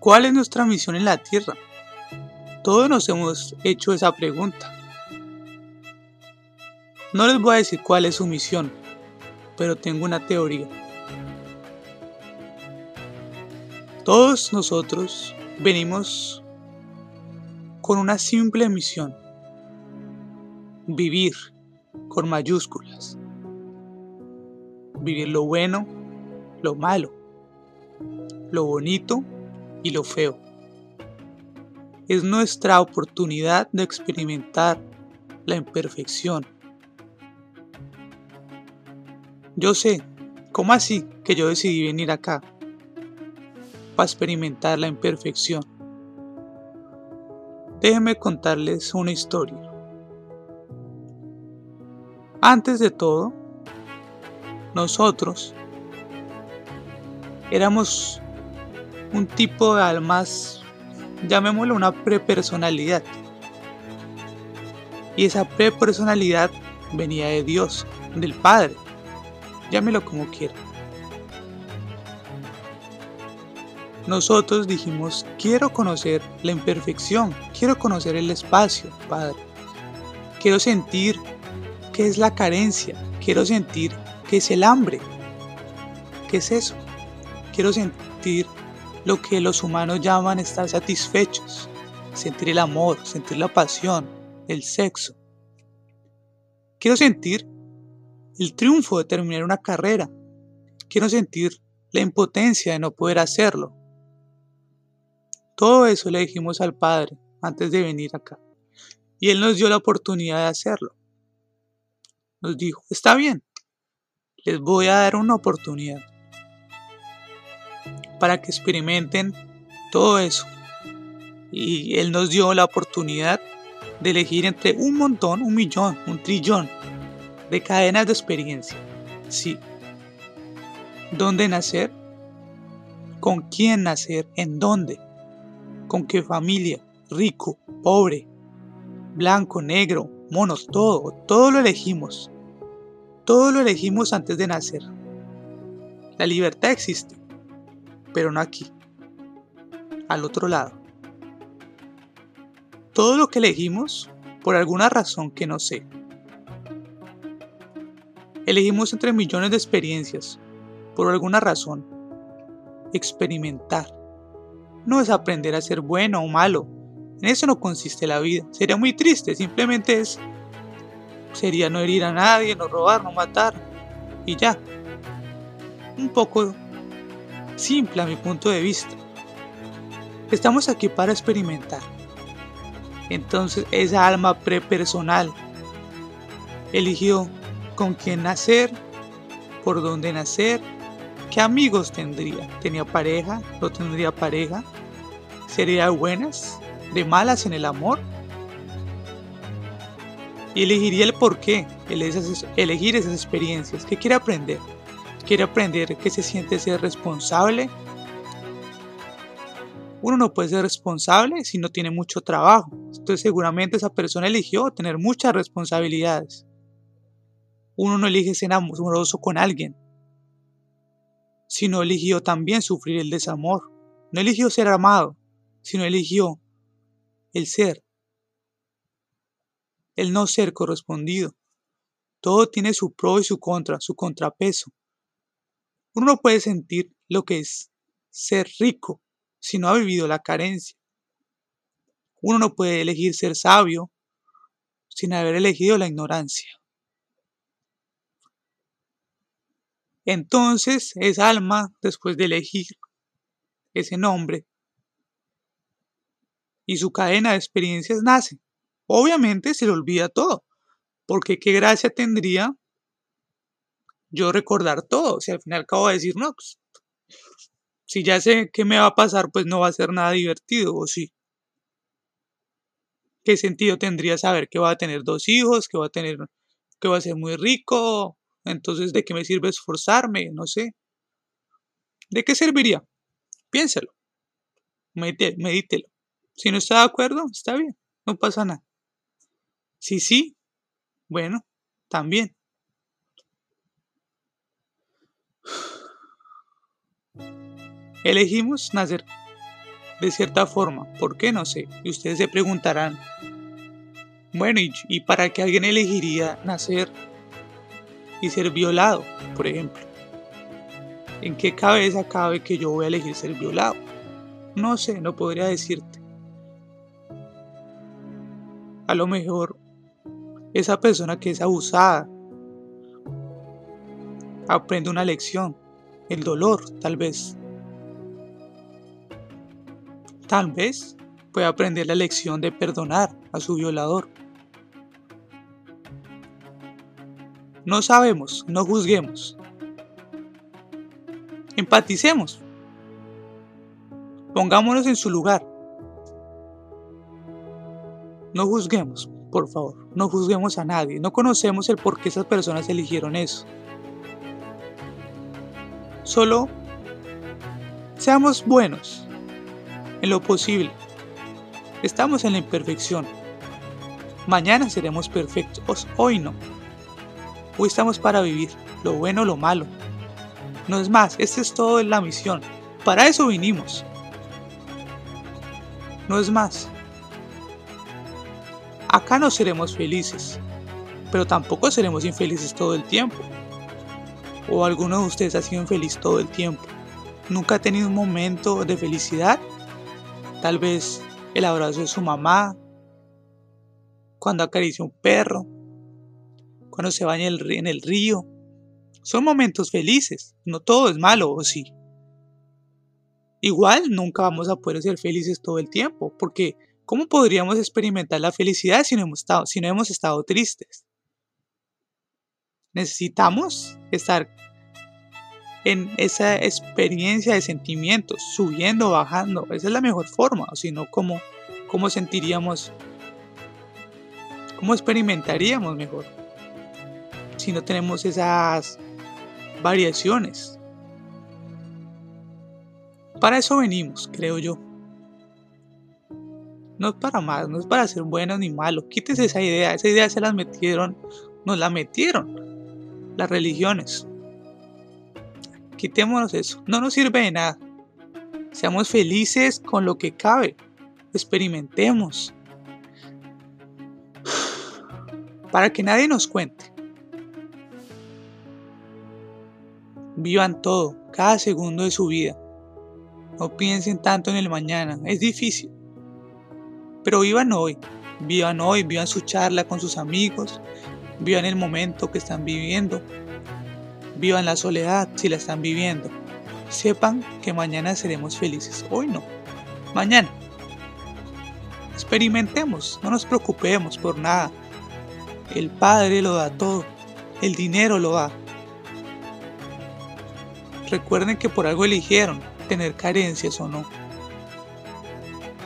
¿Cuál es nuestra misión en la tierra? Todos nos hemos hecho esa pregunta. No les voy a decir cuál es su misión, pero tengo una teoría. Todos nosotros venimos con una simple misión. Vivir con mayúsculas. Vivir lo bueno, lo malo, lo bonito y lo feo. Es nuestra oportunidad de experimentar la imperfección. Yo sé, ¿cómo así que yo decidí venir acá? Para experimentar la imperfección. Déjenme contarles una historia. Antes de todo, nosotros éramos un tipo de almas, llamémoslo una prepersonalidad. Y esa prepersonalidad venía de Dios, del Padre. Llámelo como quiera. Nosotros dijimos, quiero conocer la imperfección, quiero conocer el espacio, Padre. Quiero sentir qué es la carencia, quiero sentir qué es el hambre. ¿Qué es eso? Quiero sentir lo que los humanos llaman estar satisfechos, sentir el amor, sentir la pasión, el sexo. Quiero sentir el triunfo de terminar una carrera. Quiero sentir la impotencia de no poder hacerlo. Todo eso le dijimos al Padre antes de venir acá. Y Él nos dio la oportunidad de hacerlo. Nos dijo, está bien, les voy a dar una oportunidad para que experimenten todo eso. Y Él nos dio la oportunidad de elegir entre un montón, un millón, un trillón de cadenas de experiencia. Sí. ¿Dónde nacer? ¿Con quién nacer? ¿En dónde? ¿Con qué familia? Rico, pobre, blanco, negro, monos, todo, todo lo elegimos. Todo lo elegimos antes de nacer. La libertad existe pero no aquí, al otro lado. Todo lo que elegimos, por alguna razón que no sé. Elegimos entre millones de experiencias, por alguna razón. Experimentar. No es aprender a ser bueno o malo. En eso no consiste la vida. Sería muy triste, simplemente es... Sería no herir a nadie, no robar, no matar. Y ya. Un poco simple a mi punto de vista. Estamos aquí para experimentar. Entonces esa alma prepersonal eligió con quién nacer, por dónde nacer, qué amigos tendría. ¿Tenía pareja? ¿No tendría pareja? ¿Sería de buenas? ¿De malas en el amor? Y elegiría el por qué, elegir esas experiencias. ¿Qué quiere aprender? Quiere aprender que se siente ser responsable. Uno no puede ser responsable si no tiene mucho trabajo. Entonces seguramente esa persona eligió tener muchas responsabilidades. Uno no elige ser amoroso con alguien, sino eligió también sufrir el desamor. No eligió ser amado, sino eligió el ser, el no ser correspondido. Todo tiene su pro y su contra, su contrapeso. Uno no puede sentir lo que es ser rico si no ha vivido la carencia. Uno no puede elegir ser sabio sin haber elegido la ignorancia. Entonces, esa alma, después de elegir ese nombre y su cadena de experiencias nace. Obviamente se le olvida todo, porque qué gracia tendría yo recordar todo. Si al final acabo de decir, no, pues, si ya sé qué me va a pasar, pues no va a ser nada divertido, o sí. ¿Qué sentido tendría saber que va a tener dos hijos, que va a tener, que va a ser muy rico? Entonces, ¿de qué me sirve esforzarme? No sé. ¿De qué serviría? Piénselo. medítelo. Si no está de acuerdo, está bien, no pasa nada. Si sí, bueno, también. Elegimos nacer de cierta forma. ¿Por qué? No sé. Y ustedes se preguntarán, bueno, ¿y, para qué alguien elegiría nacer y ser violado, por ejemplo? ¿En qué cabeza cabe que yo voy a elegir ser violado? No sé, no podría decirte. A lo mejor esa persona que es abusada aprende una lección, el dolor tal vez. Tal vez pueda aprender la lección de perdonar a su violador. No sabemos, no juzguemos. Empaticemos. Pongámonos en su lugar. No juzguemos, por favor, no juzguemos a nadie. No conocemos el por qué esas personas eligieron eso. Solo seamos buenos en lo posible. Estamos en la imperfección. Mañana seremos perfectos, hoy no. Hoy estamos para vivir lo bueno, lo malo. No es más, esta es todo la misión. Para eso vinimos no es más. Acá no seremos felices, pero tampoco seremos infelices todo el tiempo. ¿O alguno de ustedes ha sido infeliz todo el tiempo? ¿Nunca ha tenido un momento de felicidad? Tal vez el abrazo de su mamá, cuando acaricia un perro, cuando se baña en el río. Son momentos felices, no todo es malo, ¿o sí? Igual nunca vamos a poder ser felices todo el tiempo, porque ¿cómo podríamos experimentar la felicidad si no hemos estado, si no hemos estado tristes? Necesitamos estar en esa experiencia de sentimientos, subiendo, bajando. Esa es la mejor forma, o si no, ¿cómo, sentiríamos, cómo experimentaríamos mejor? Si no tenemos esas variaciones. Para eso venimos, creo yo. No es para más, no es para ser buenos ni malos. Quítese esa idea. Esa idea se las metieron, nos la metieron las religiones. Quitémonos eso. No nos sirve de nada. Seamos felices con lo que cabe. Experimentemos. Para que nadie nos cuente. Vivan todo, cada segundo de su vida. No piensen tanto en el mañana, es difícil. Pero vivan hoy, vivan hoy, vivan su charla con sus amigos, vivan el momento que están viviendo, vivan la soledad si la están viviendo. Sepan que mañana seremos felices, hoy no, mañana. Experimentemos, no nos preocupemos por nada. El Padre lo da todo, el dinero lo da. Recuerden que por algo eligieron, tener carencias o no.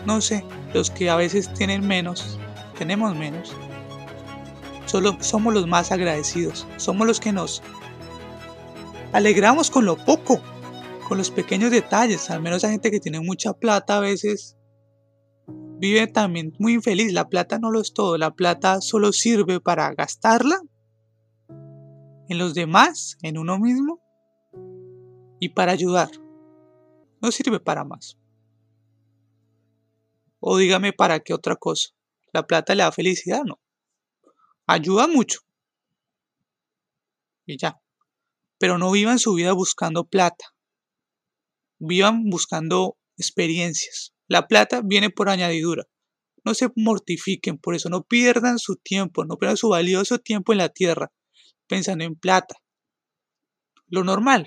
No sé, los que a veces tienen menos, tenemos menos. Solo somos los más agradecidos, somos los que nos alegramos con lo poco, con los pequeños detalles. Al menos la gente que tiene mucha plata a veces vive también muy infeliz. La plata no lo es todo, la plata solo sirve para gastarla en los demás, en uno mismo y para ayudar no sirve para más. O dígame para qué otra cosa. ¿La plata le da felicidad? No. Ayuda mucho. Y ya. Pero no vivan su vida buscando plata. Vivan buscando experiencias. La plata viene por añadidura. No se mortifiquen por eso. No pierdan su tiempo. No pierdan su valioso tiempo en la tierra pensando en plata. Lo normal.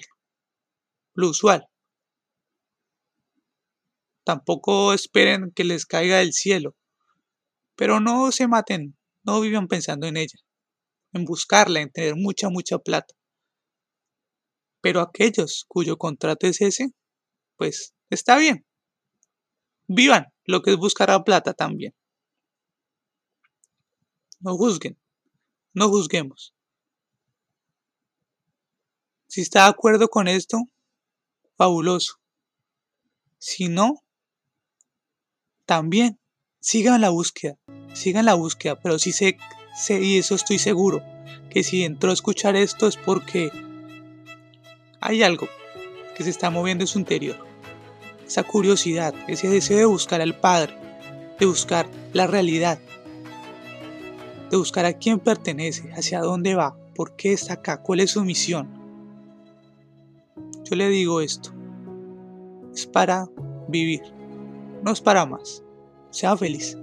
Lo usual. Tampoco esperen que les caiga del cielo. Pero no se maten, no vivan pensando en ella, en buscarla, en tener mucha, mucha plata. Pero aquellos cuyo contrato es ese, pues está bien. Vivan lo que es buscar la plata también. No juzguen, no juzguemos. Si está de acuerdo con esto, fabuloso. Si no, también sigan la búsqueda, sigan la búsqueda, pero sí sé, sé, y eso estoy seguro, que si entró a escuchar esto es porque hay algo que se está moviendo en su interior. esa curiosidad, ese deseo de buscar al Padre, de buscar la realidad, de buscar a quién pertenece, hacia dónde va, por qué está acá, cuál es su misión. Yo le digo esto, es para vivir, no es para más. Sea feliz.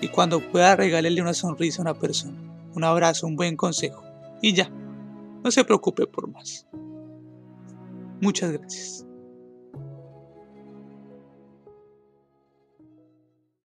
Y cuando pueda regalarle una sonrisa a una persona, un abrazo, un buen consejo. Y ya, no se preocupe por más. Muchas gracias.